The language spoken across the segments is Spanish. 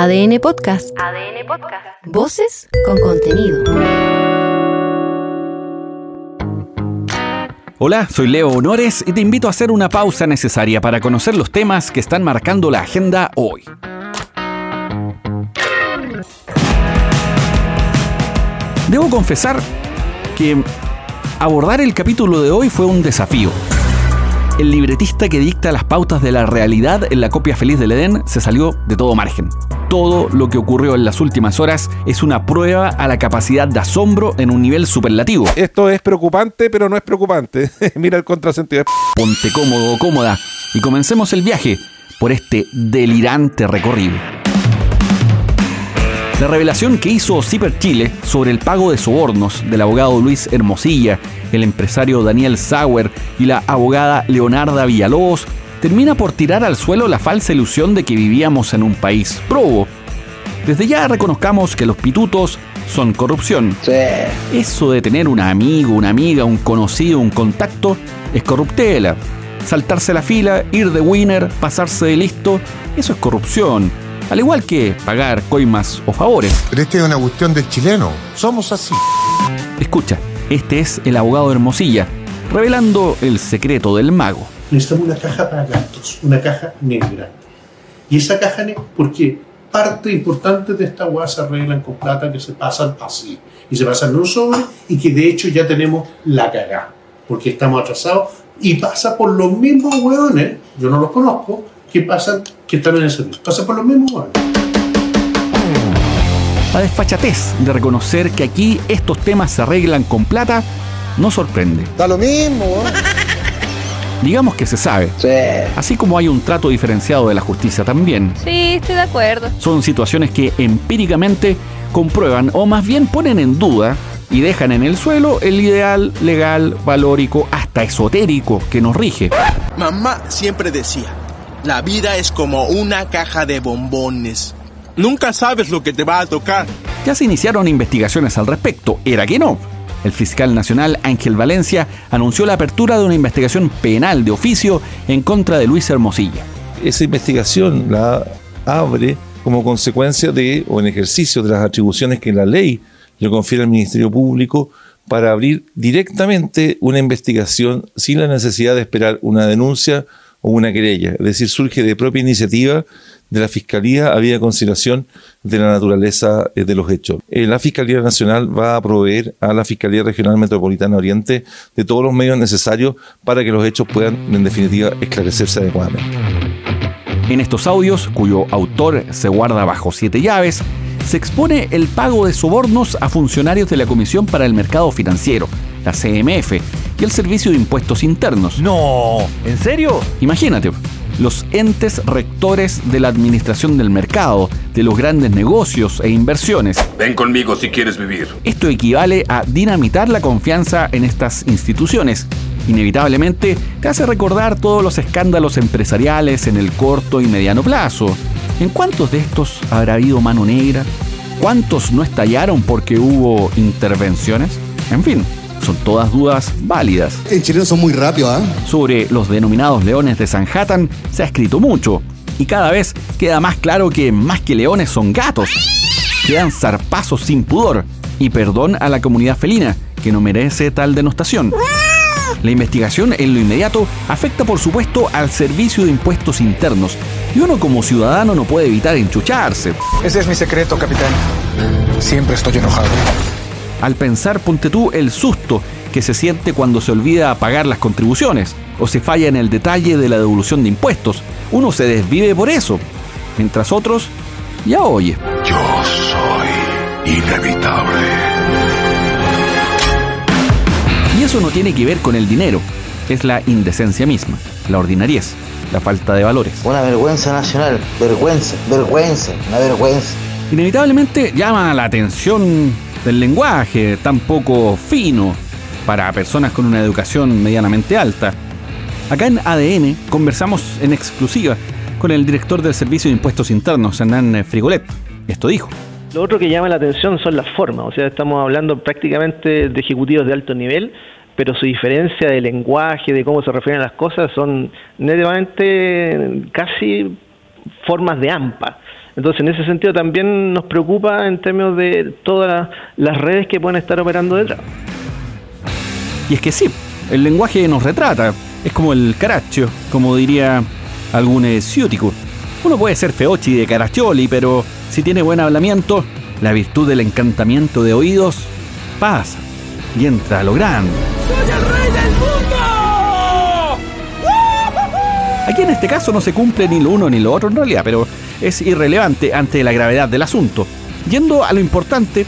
ADN Podcast. ADN Podcast. Voces con contenido. Hola, soy Leo Honores y te invito a hacer una pausa necesaria para conocer los temas que están marcando la agenda hoy. Debo confesar que abordar el capítulo de hoy fue un desafío. El libretista que dicta las pautas de la realidad en la copia feliz del Edén se salió de todo margen. Todo lo que ocurrió en las últimas horas es una prueba a la capacidad de asombro en un nivel superlativo. Esto es preocupante, pero no es preocupante. Mira el contrasentido. Ponte cómodo o cómoda y comencemos el viaje por este delirante recorrido. La revelación que hizo Zipper Chile sobre el pago de sobornos del abogado Luis Hermosilla, el empresario Daniel Sauer y la abogada Leonarda Villalobos termina por tirar al suelo la falsa ilusión de que vivíamos en un país probo. Desde ya reconozcamos que los pitutos son corrupción. Eso de tener un amigo, una amiga, un conocido, un contacto, es corruptela. Saltarse la fila, ir de winner, pasarse de listo, eso es corrupción al igual que pagar coimas o favores. Pero esta es una cuestión del chileno. Somos así. Escucha, este es el abogado Hermosilla, revelando el secreto del mago. Necesitamos una caja para gastos, una caja negra. Y esa caja negra, porque parte importante de esta hueá se arreglan con plata que se pasan así. Y se pasan en un sobre y que de hecho ya tenemos la cagá. Porque estamos atrasados y pasa por los mismos hueones, yo no los conozco, que pasan, que están en el servicio. Pasa por lo mismo. La desfachatez de reconocer que aquí estos temas se arreglan con plata no sorprende. Da lo mismo. Digamos que se sabe. Así como hay un trato diferenciado de la justicia también. Sí, estoy de acuerdo. Son situaciones que empíricamente comprueban o más bien ponen en duda y dejan en el suelo el ideal legal, valórico, hasta esotérico que nos rige. Mamá siempre decía, la vida es como una caja de bombones. Nunca sabes lo que te va a tocar. Ya se iniciaron investigaciones al respecto. Era que no. El fiscal nacional Ángel Valencia anunció la apertura de una investigación penal de oficio en contra de Luis Hermosilla. Esa investigación la abre como consecuencia de o en ejercicio de las atribuciones que la ley le confiere al Ministerio Público para abrir directamente una investigación sin la necesidad de esperar una denuncia o una querella, es decir, surge de propia iniciativa de la Fiscalía había consideración de la naturaleza eh, de los hechos. Eh, la Fiscalía Nacional va a proveer a la Fiscalía Regional Metropolitana Oriente de todos los medios necesarios para que los hechos puedan, en definitiva, esclarecerse adecuadamente. En estos audios, cuyo autor se guarda bajo siete llaves, se expone el pago de sobornos a funcionarios de la Comisión para el Mercado Financiero, la CMF, y el Servicio de Impuestos Internos. No, ¿en serio? Imagínate, los entes rectores de la administración del mercado, de los grandes negocios e inversiones. Ven conmigo si quieres vivir. Esto equivale a dinamitar la confianza en estas instituciones. Inevitablemente te hace recordar todos los escándalos empresariales en el corto y mediano plazo. ¿En cuántos de estos habrá habido mano negra? ¿Cuántos no estallaron porque hubo intervenciones? En fin, son todas dudas válidas. En Chile son muy rápidos, ¿ah? Sobre los denominados leones de Sanhattan se ha escrito mucho, y cada vez queda más claro que más que leones son gatos. Quedan zarpazos sin pudor, y perdón a la comunidad felina, que no merece tal denostación. La investigación en lo inmediato afecta por supuesto al servicio de impuestos internos, y uno como ciudadano no puede evitar enchucharse. Ese es mi secreto, capitán. Siempre estoy enojado. Al pensar, ponte tú el susto que se siente cuando se olvida pagar las contribuciones o se falla en el detalle de la devolución de impuestos. Uno se desvive por eso, mientras otros ya oye. Yo soy inevitable. Y eso no tiene que ver con el dinero, es la indecencia misma, la ordinariez, la falta de valores. Una vergüenza nacional, vergüenza, vergüenza, una vergüenza. Inevitablemente llama la atención del lenguaje tan poco fino para personas con una educación medianamente alta. Acá en ADN conversamos en exclusiva con el director del Servicio de Impuestos Internos, Hernán Frigolet. Esto dijo. Lo otro que llama la atención son las formas, o sea, estamos hablando prácticamente de ejecutivos de alto nivel, pero su diferencia de lenguaje, de cómo se refieren a las cosas, son netamente casi formas de AMPA. Entonces, en ese sentido también nos preocupa en términos de todas las redes que pueden estar operando detrás. Y es que sí, el lenguaje nos retrata, es como el caraccio, como diría algún ciútico. Uno puede ser feochi de caraccioli, pero si tiene buen hablamiento, la virtud del encantamiento de oídos pasa y entra a lo grande. ¡Soy el rey del mundo! Aquí en este caso no se cumple ni lo uno ni lo otro en realidad, pero es irrelevante ante la gravedad del asunto. Yendo a lo importante,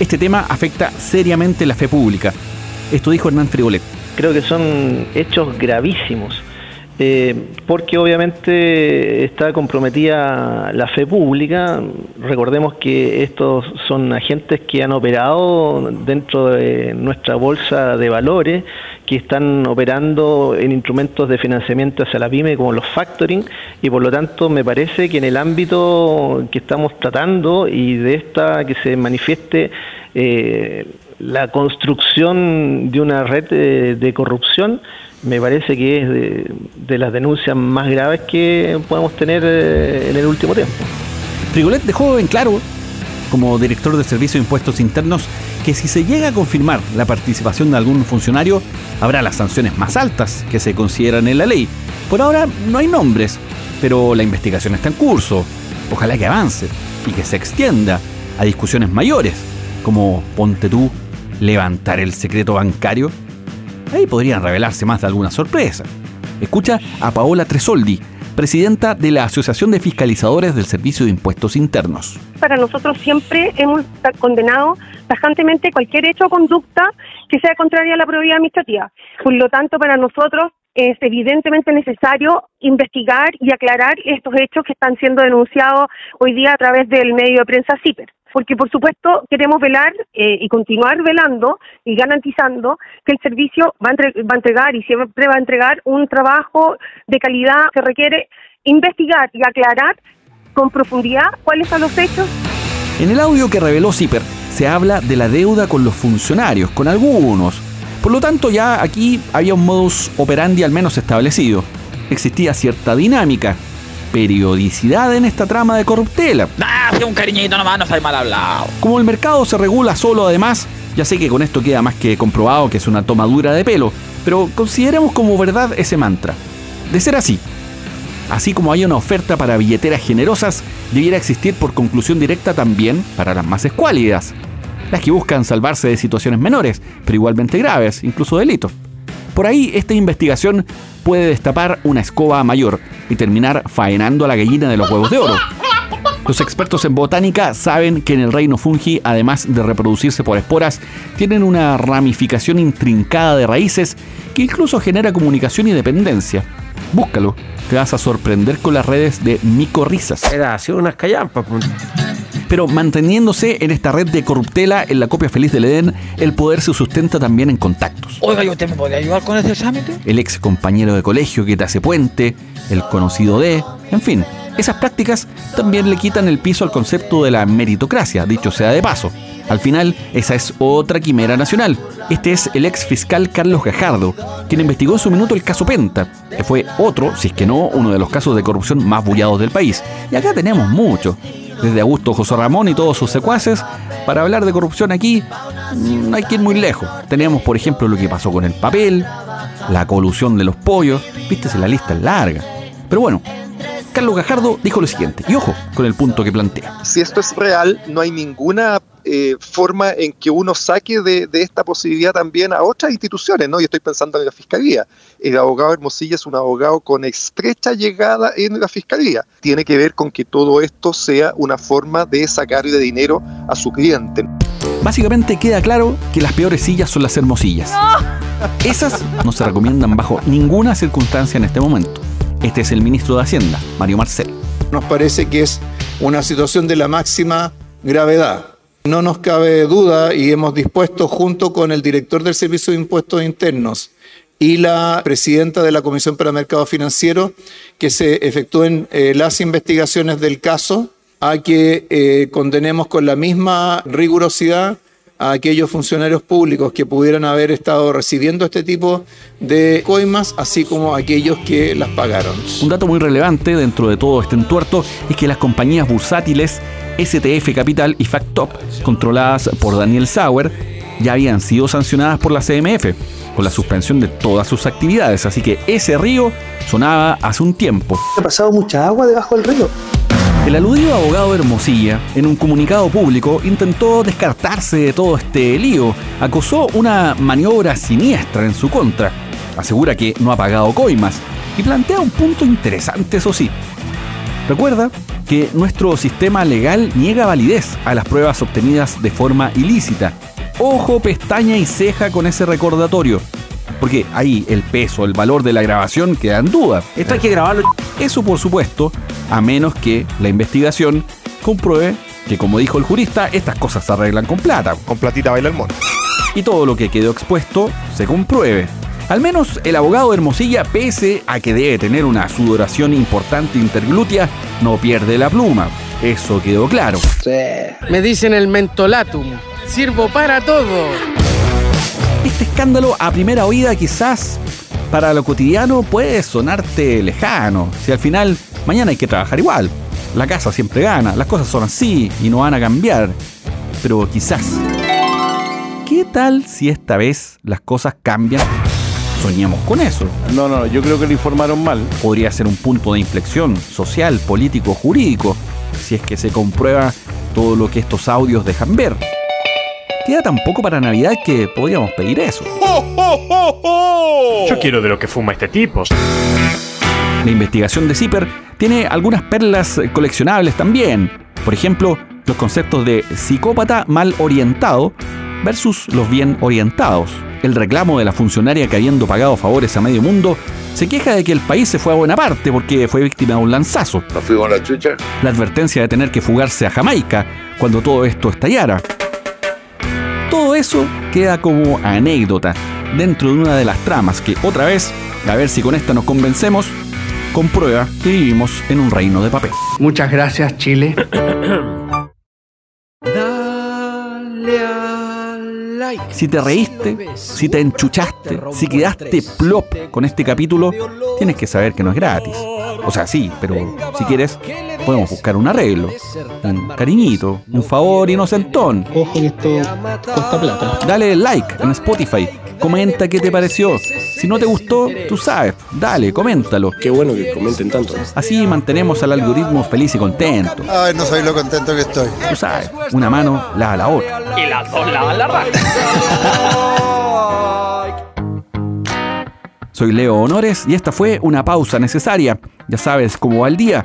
este tema afecta seriamente la fe pública. Esto dijo Hernán Frigolet. Creo que son hechos gravísimos eh, porque obviamente está comprometida la fe pública. Recordemos que estos son agentes que han operado dentro de nuestra bolsa de valores, que están operando en instrumentos de financiamiento hacia la pyme como los factoring y por lo tanto me parece que en el ámbito que estamos tratando y de esta que se manifieste eh, la construcción de una red de corrupción, me parece que es de, las denuncias más graves que podemos tener eh, en el último tiempo. Frigolet dejó en claro, como director de Servicio de Impuestos Internos, que si se llega a confirmar la participación de algún funcionario, habrá las sanciones más altas que se consideran en la ley. Por ahora no hay nombres, pero la investigación está en curso. Ojalá que avance y que se extienda a discusiones mayores, como ponte tú levantar el secreto bancario Ahí podrían revelarse más de alguna sorpresa. Escucha a Paola Tresoldi, presidenta de la Asociación de Fiscalizadores del Servicio de Impuestos Internos. Para nosotros siempre hemos condenado tajantemente cualquier hecho o conducta que sea contraria a la probidad administrativa. Por lo tanto, para nosotros es evidentemente necesario investigar y aclarar estos hechos que están siendo denunciados hoy día a través del medio de prensa CIPER porque por supuesto queremos velar eh, y continuar velando y garantizando que el servicio va a, va a, entregar y siempre va a entregar un trabajo de calidad que requiere investigar y aclarar con profundidad cuáles son los hechos. En el audio que reveló CIPER se habla de la deuda con los funcionarios, con algunos. Por lo tanto, ya aquí había un modus operandi al menos establecido. Existía cierta dinámica, periodicidad en esta trama de corruptela. Ah, un cariñito nomás, no soy mal hablado. Como el mercado se regula solo además, ya sé que con esto queda más que comprobado que es una tomadura de pelo, pero consideremos como verdad ese mantra. De ser así, así como hay una oferta para billeteras generosas, debiera existir por conclusión directa también para las más escuálidas, las que buscan salvarse de situaciones menores, pero igualmente graves, incluso delitos. Por ahí esta investigación puede destapar una escoba mayor y terminar faenando a la gallina de los huevos de oro. Los expertos en botánica saben que en el reino fungi, además de reproducirse por esporas, tienen una ramificación intrincada de raíces que incluso genera comunicación y dependencia. Búscalo, te vas a sorprender con las redes de micorrizas. Era así unas callampas. Pero manteniéndose en esta red de corruptela en la copia feliz del Edén, el poder se sustenta también en contactos. Oiga, ¿y usted me podría ayudar con ese examen? El ex compañero de colegio que te hace puente, el conocido de, en fin, esas prácticas también le quitan el piso al concepto de la meritocracia, dicho sea de paso. Al final, esa es otra quimera nacional. Este es el ex fiscal Carlos Gajardo, quien investigó en su minuto el caso Penta, que fue otro, si es que no, uno de los casos de corrupción más bullados del país. Y acá tenemos mucho desde Augusto José Ramón y todos sus secuaces, para hablar de corrupción aquí no hay que ir muy lejos. Tenemos, por ejemplo, lo que pasó con el papel, la colusión de los pollos, viste, la lista es larga. Pero bueno, Carlos Gajardo dijo lo siguiente, y ojo con el punto que plantea. Si esto es real, no hay ninguna eh, forma en que uno saque de, esta posibilidad también a otras instituciones, ¿no? Y estoy pensando en la Fiscalía. El abogado Hermosilla es un abogado con estrecha llegada en la Fiscalía. Tiene que ver con que todo esto sea una forma de sacarle dinero a su cliente. Básicamente queda claro que las peores sillas son las hermosillas. Esas no se recomiendan bajo ninguna circunstancia en este momento. Este es el ministro de Hacienda, Mario Marcel. Nos parece que es una situación de la máxima gravedad. No nos cabe duda y hemos dispuesto junto con el director del Servicio de Impuestos Internos y la presidenta de la Comisión para Mercado Financiero que se efectúen eh, las investigaciones del caso a que eh, condenemos con la misma rigurosidad a aquellos funcionarios públicos que pudieran haber estado recibiendo este tipo de coimas, así como a aquellos que las pagaron. Un dato muy relevante dentro de todo este entuerto es que las compañías bursátiles STF Capital y Factop, controladas por Daniel Sauer, ya habían sido sancionadas por la CMF con la suspensión de todas sus actividades, así que ese río sonaba hace un tiempo. Ha pasado mucha agua debajo del río. El aludido abogado Hermosilla, en un comunicado público, intentó descartarse de todo este lío, acusó una maniobra siniestra en su contra, asegura que no ha pagado coimas y plantea un punto interesante, eso sí. Recuerda que nuestro sistema legal niega validez a las pruebas obtenidas de forma ilícita. Ojo, pestaña y ceja con ese recordatorio. Porque ahí el peso, el valor de la grabación queda en duda. Esto hay que grabarlo. Eso por supuesto, a menos que la investigación compruebe que como dijo el jurista, estas cosas se arreglan con plata. Con platita baila el mono. Y todo lo que quedó expuesto se compruebe. Al menos el abogado Hermosilla, pese a que debe tener una sudoración importante interglútea, no pierde la pluma. Eso quedó claro. Me dicen el mentolatum. Sirvo para todo. Este escándalo a primera oída quizás para lo cotidiano puede sonarte lejano. Si al final mañana hay que trabajar igual. La casa siempre gana, las cosas son así y no van a cambiar. Pero quizás. ¿Qué tal si esta vez las cosas cambian? Soñamos con eso. No, no, yo creo que lo informaron mal. Podría ser un punto de inflexión social, político, jurídico, si es que se comprueba todo lo que estos audios dejan ver. Queda tan poco para Navidad que podríamos pedir eso. Yo quiero de lo que fuma este tipo. La investigación de Zipper tiene algunas perlas coleccionables también. Por ejemplo, los conceptos de psicópata mal orientado versus los bien orientados. El reclamo de la funcionaria que habiendo pagado favores a medio mundo se queja de que el país se fue a buena parte porque fue víctima de un lanzazo. ¿Nos fuimos a la chucha? La advertencia de tener que fugarse a Jamaica cuando todo esto estallara. Todo eso queda como anécdota dentro de una de las tramas que otra vez, a ver si con esta nos convencemos, comprueba que vivimos en un reino de papel. Muchas gracias, Chile. Si te reíste, si te enchuchaste, si quedaste plop con este capítulo, tienes que saber que no es gratis. O sea, sí, pero si quieres, podemos buscar un arreglo, un cariñito, un favor inocentón. Ojo que esto cuesta plata. Dale like en Spotify, comenta qué te pareció. Si no te gustó, tú sabes, dale, coméntalo. Qué bueno que comenten tanto. Así mantenemos al algoritmo feliz y contento. Ay, no sabéis lo contento que estoy. Tú sabes, una mano lava la otra. Y las dos lavan la raja. Soy Leo Honores y esta fue una pausa necesaria. Ya sabes cómo va el día.